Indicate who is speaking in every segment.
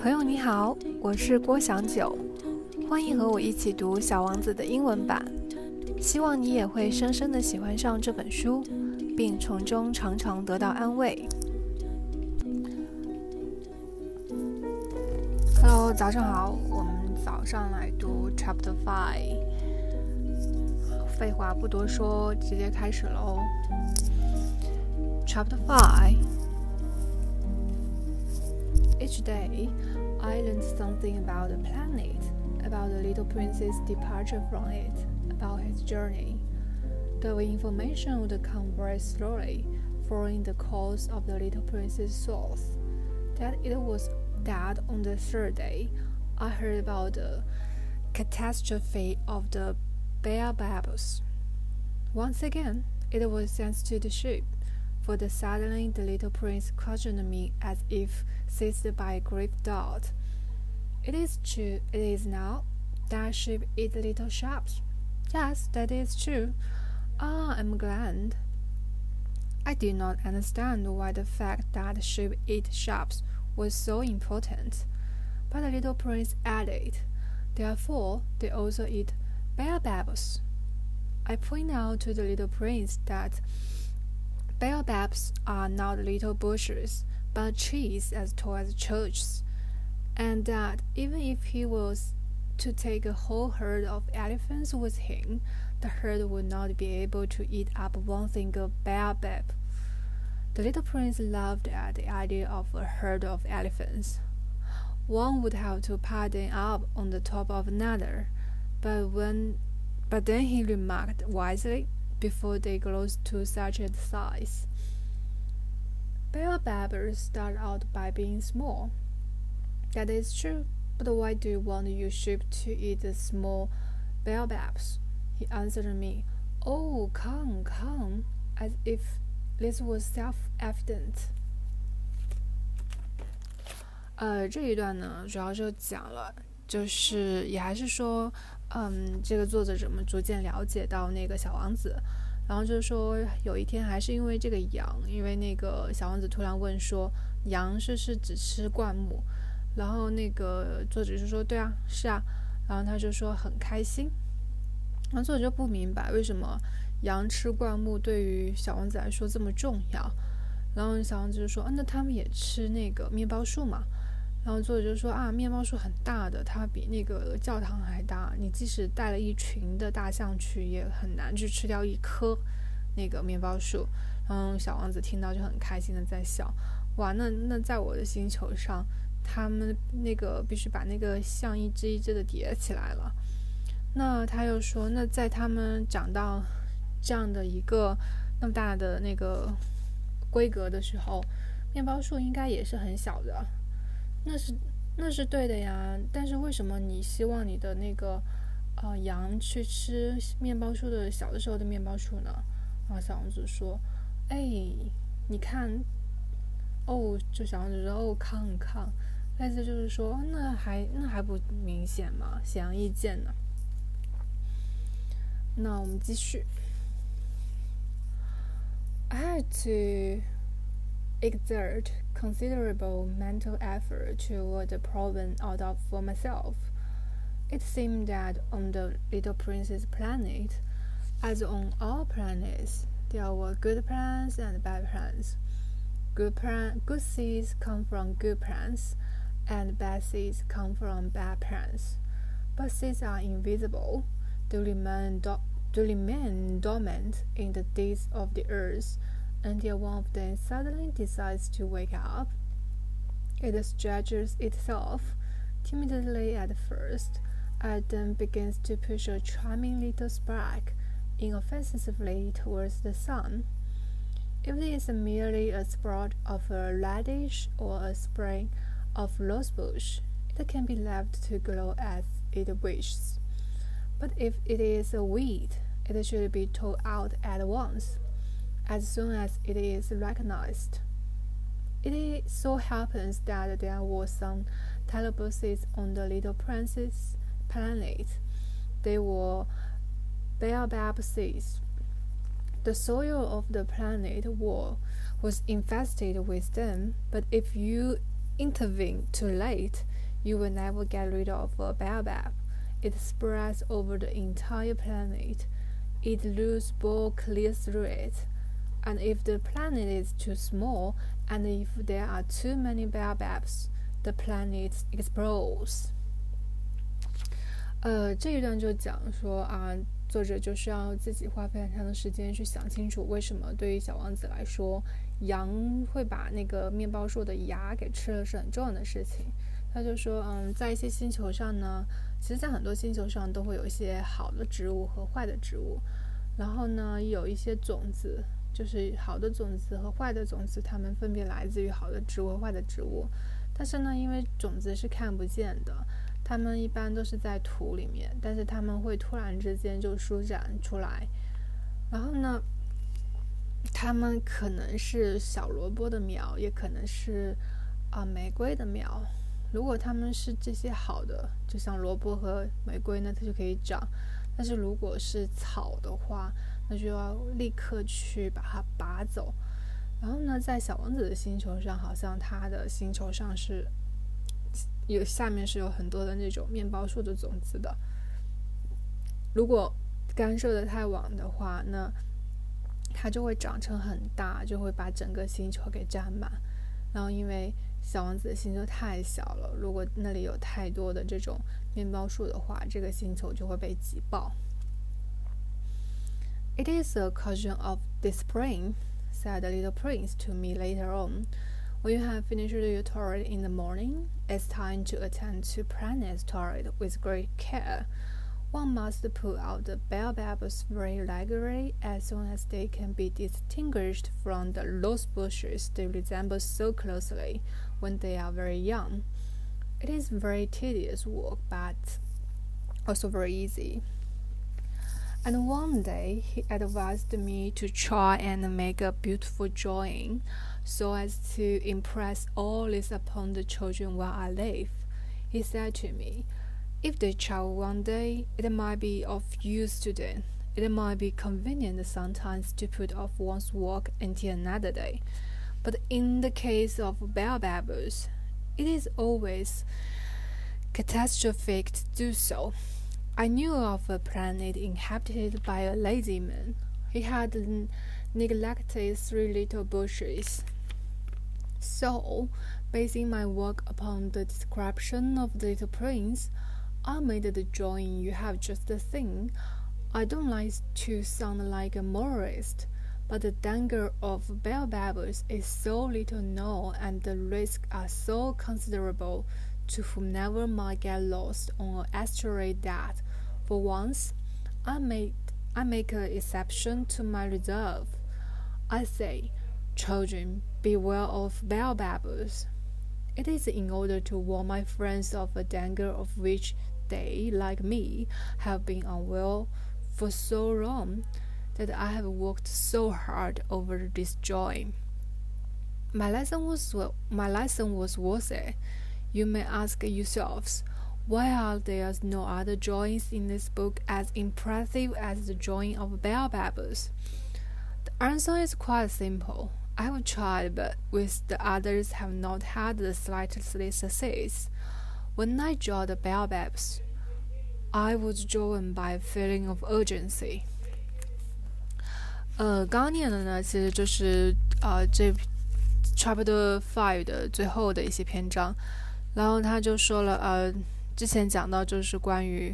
Speaker 1: 朋友你好，我是郭祥九，欢迎和我一起读《小王子》的英文版。希望你也会深深的喜欢上这本书，并从中常常得到安慰。Hello，早上好，我们早上来读 Chapter Five。废话不多说，直接开始喽。Chapter Five. Each day, I learned something about the planet, about the little prince's departure from it, about his journey. The information would come very slowly, following the course of the little prince's thoughts. That it was that on the third day, I heard about the catastrophe of the baobabs. Once again, it was thanks to the ship, for the suddenly the little prince questioned me as if seized by a great doubt. It is true, it is now. That sheep eat little sharks. Yes, that is true. Ah, I'm glad. I did not understand why the fact that sheep eat sharks was so important. But the little prince added, Therefore, they also eat baobabs. I point out to the little prince that baobabs are not little bushes, but trees as tall as churches, and that even if he was to take a whole herd of elephants with him, the herd would not be able to eat up one single baobab. The little prince laughed at the idea of a herd of elephants. One would have to pile them up on the top of another, but when but then he remarked wisely, before they grow to such a size. Baobabs start out by being small. That is true, but why do you want your sheep to eat the small baobabs? He answered me, Oh, come, come, as if this was self-evident. 呃，这一段呢，主要就讲了，就是也还是说， 嗯，这个作者怎么逐渐了解到那个小王子，然后就是说有一天还是因为这个羊，因为那个小王子突然问说，羊是是只吃灌木，然后那个作者就说对啊，是啊，然后他就说很开心，然后作者就不明白为什么羊吃灌木对于小王子来说这么重要，然后小王子就说，嗯，那他们也吃那个面包树嘛。然后作者就说啊，面包树很大的，它比那个教堂还大。你即使带了一群的大象去，也很难去吃掉一棵那个面包树。然后小王子听到就很开心的在笑，哇，那那在我的星球上，他们那个必须把那个象一只一只的叠起来了。那他又说，那在他们长到这样的一个那么大的那个规格的时候，面包树应该也是很小的。那是那是对的呀，但是为什么你希望你的那个呃羊去吃面包树的小的时候的面包树呢？然后，小王子说：“哎，你看，哦，就小王子说哦，看看，类似就是说，那还那还不明显吗？显而易见呢。那我们继续。I had to exert considerable mental effort to the problem out of for myself. It seemed that on the little prince's planet, as on all planets, there were good plants and bad plants. Good plan, good seeds come from good plants, and bad seeds come from bad plants. But seeds are invisible; they remain, do- they remain dormant in the depths of the earth until one of them suddenly decides to wake up. It stretches itself, timidly at first, and then begins to push a charming little spark inoffensively towards the sun. If it is merely a sprout of a radish or a spray of rosebush, it can be left to grow as it wishes. But if it is a weed, it should be tore out at once as soon as it is recognized. It so happens that there were some Telebuses on the little prince's planet. They were baobab seeds. The soil of the planet war was infested with them, but if you intervene too late, you will never get rid of a baobab. It spreads over the entire planet. It loses ball clear through it. And if the planet is too small, and if there are too many baobabs, the planet explodes. 呃，这一段就讲说啊，作者就需要自己花费很长的时间去想清楚，为什么对于小王子来说，羊会把那个面包树的芽给吃了是很重要的事情。他就说，嗯，在一些星球上呢，其实，在很多星球上都会有一些好的植物和坏的植物，然后呢，有一些种子，就是好的种子和坏的种子，它们分别来自于好的植物和坏的植物。但是呢，因为种子是看不见的。它们一般都是在土里面，但是它们会突然之间就舒展出来。然后呢，它们可能是小萝卜的苗，也可能是啊玫瑰的苗。如果它们是这些好的，就像萝卜和玫瑰呢，它就可以长。但是如果是草的话，那就要立刻去把它拔走。然后呢，在小王子的星球上，好像他的星球上是。有下面是有很多的那种面包树的种子的，如果干涉的太晚的话，那它就会长成很大，就会把整个星球给占满。然后因为小王子的星球太小了，如果那里有太多的这种面包树的话，这个星球就会被挤爆。It is a caution of discipline, said the little prince to me later on. When you have finished your toilet in the morning, it's time to attend to Planet's toilet with great care. One must pull out the baobabs very regularly as soon as they can be distinguished from the rose bushes they resemble so closely when they are very young. It is very tedious work, but also very easy. And one day he advised me to try and make a beautiful drawing so as to impress all this upon the children while I live. He said to me, If they travel one day, it might be of use to them. It might be convenient sometimes to put off one's work until another day. But in the case of baobabs, it is always catastrophic to do so. I knew of a planet inhabited by a lazy man. He had neglected three little bushes so, basing my work upon the description of the little prince, I made the drawing you have just seen. I don't like to sound like a moralist, but the danger of baobabs is so little known and the risks are so considerable to whomever might get lost on an asteroid that, for once, I make I make an exception to my reserve. I say, children, beware of baobabs. It is in order to warn my friends of a danger of which they, like me, have been unaware for so long that I have worked so hard over this joy. My lesson was my lesson was worth it. You may ask yourselves, why are there no other drawings in this book as impressive as the drawing of baobabs? The answer is quite simple. I have tried, but with the others have not had the slightest success. When I draw the baobabs, I was driven by a feeling of urgency. 呃，刚刚念的呢，其实就是呃这 chapter five 的最后的一些篇章，然后他就说了，呃， 之前讲到就是关于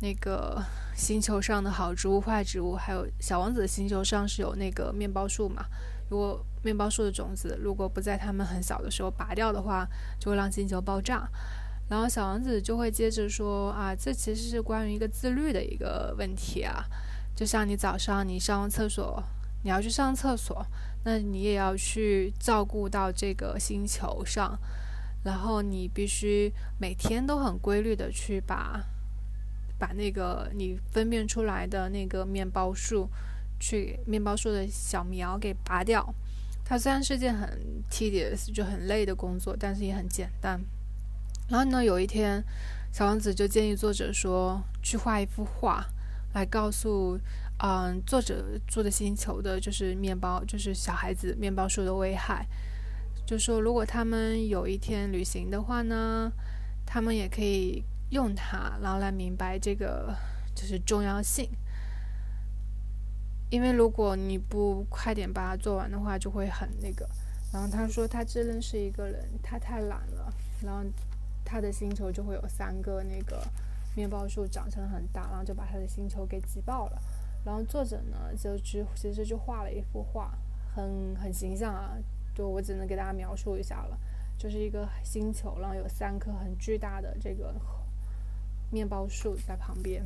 Speaker 1: 那个 星球上的好植物、坏植物，还有小王子的星球上是有那个面包树嘛，如果面包树的种子如果不在它们很小的时候拔掉的话，就会让星球爆炸。然后小王子就会接着说啊，这其实是关于一个自律的一个问题啊。就像你早上你上完厕所，你要去上厕所，那你也要去照顾到这个星球上，然后你必须每天都很规律的去把把那个你分辨出来的那个面包树，去面包树的小苗给拔掉。它虽然是件很 tedious 就很累的工作，但是也很简单。然后呢，有一天，小王子就建议作者说，去画一幅画，来告诉，嗯，作者住的星球的就是面包，就是小孩子面包树的危害。就说如果他们有一天旅行的话呢，他们也可以用它，然后来明白这个就是重要性。因为如果你不快点把它做完的话，就会很那个。然后他说他只认识一个人，他太懒了，然后他的星球就会有三个那个面包树长成很大，然后就把他的星球给挤爆了。然后作者呢就只其实就画了一幅画，很很形象啊，就我只能给大家描述一下了，就是一个星球，然后有三棵很巨大的这个面包树在旁边。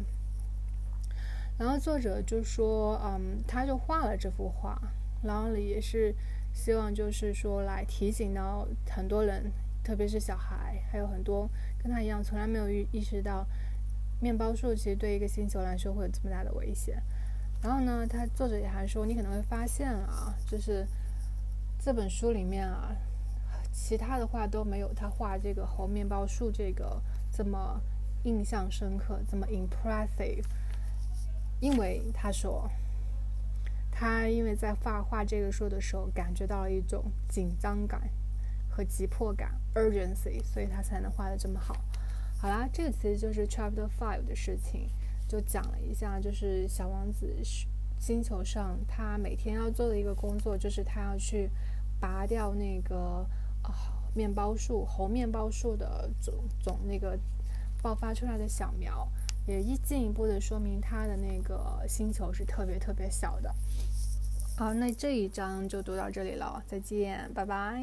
Speaker 1: 然后作者就说，嗯，他就画了这幅画，然后也是希望就是说来提醒到很多人，特别是小孩，还有很多跟他一样从来没有意意识到面包树其实对一个星球来说会有这么大的危险。然后呢，他作者也还说，你可能会发现啊，就是这本书里面啊，其他的画都没有他画这个猴面包树这个这么印象深刻，这么 impressive。因为他说，他因为在画画这个树的时候，感觉到了一种紧张感和急迫感 （urgency），所以他才能画的这么好。好啦，这个其实就是 Chapter Five 的事情，就讲了一下，就是小王子星球上他每天要做的一个工作，就是他要去拔掉那个啊面包树猴面包树的种种那个爆发出来的小苗。也一进一步的说明它的那个星球是特别特别小的。好，那这一章就读到这里了，再见，拜拜。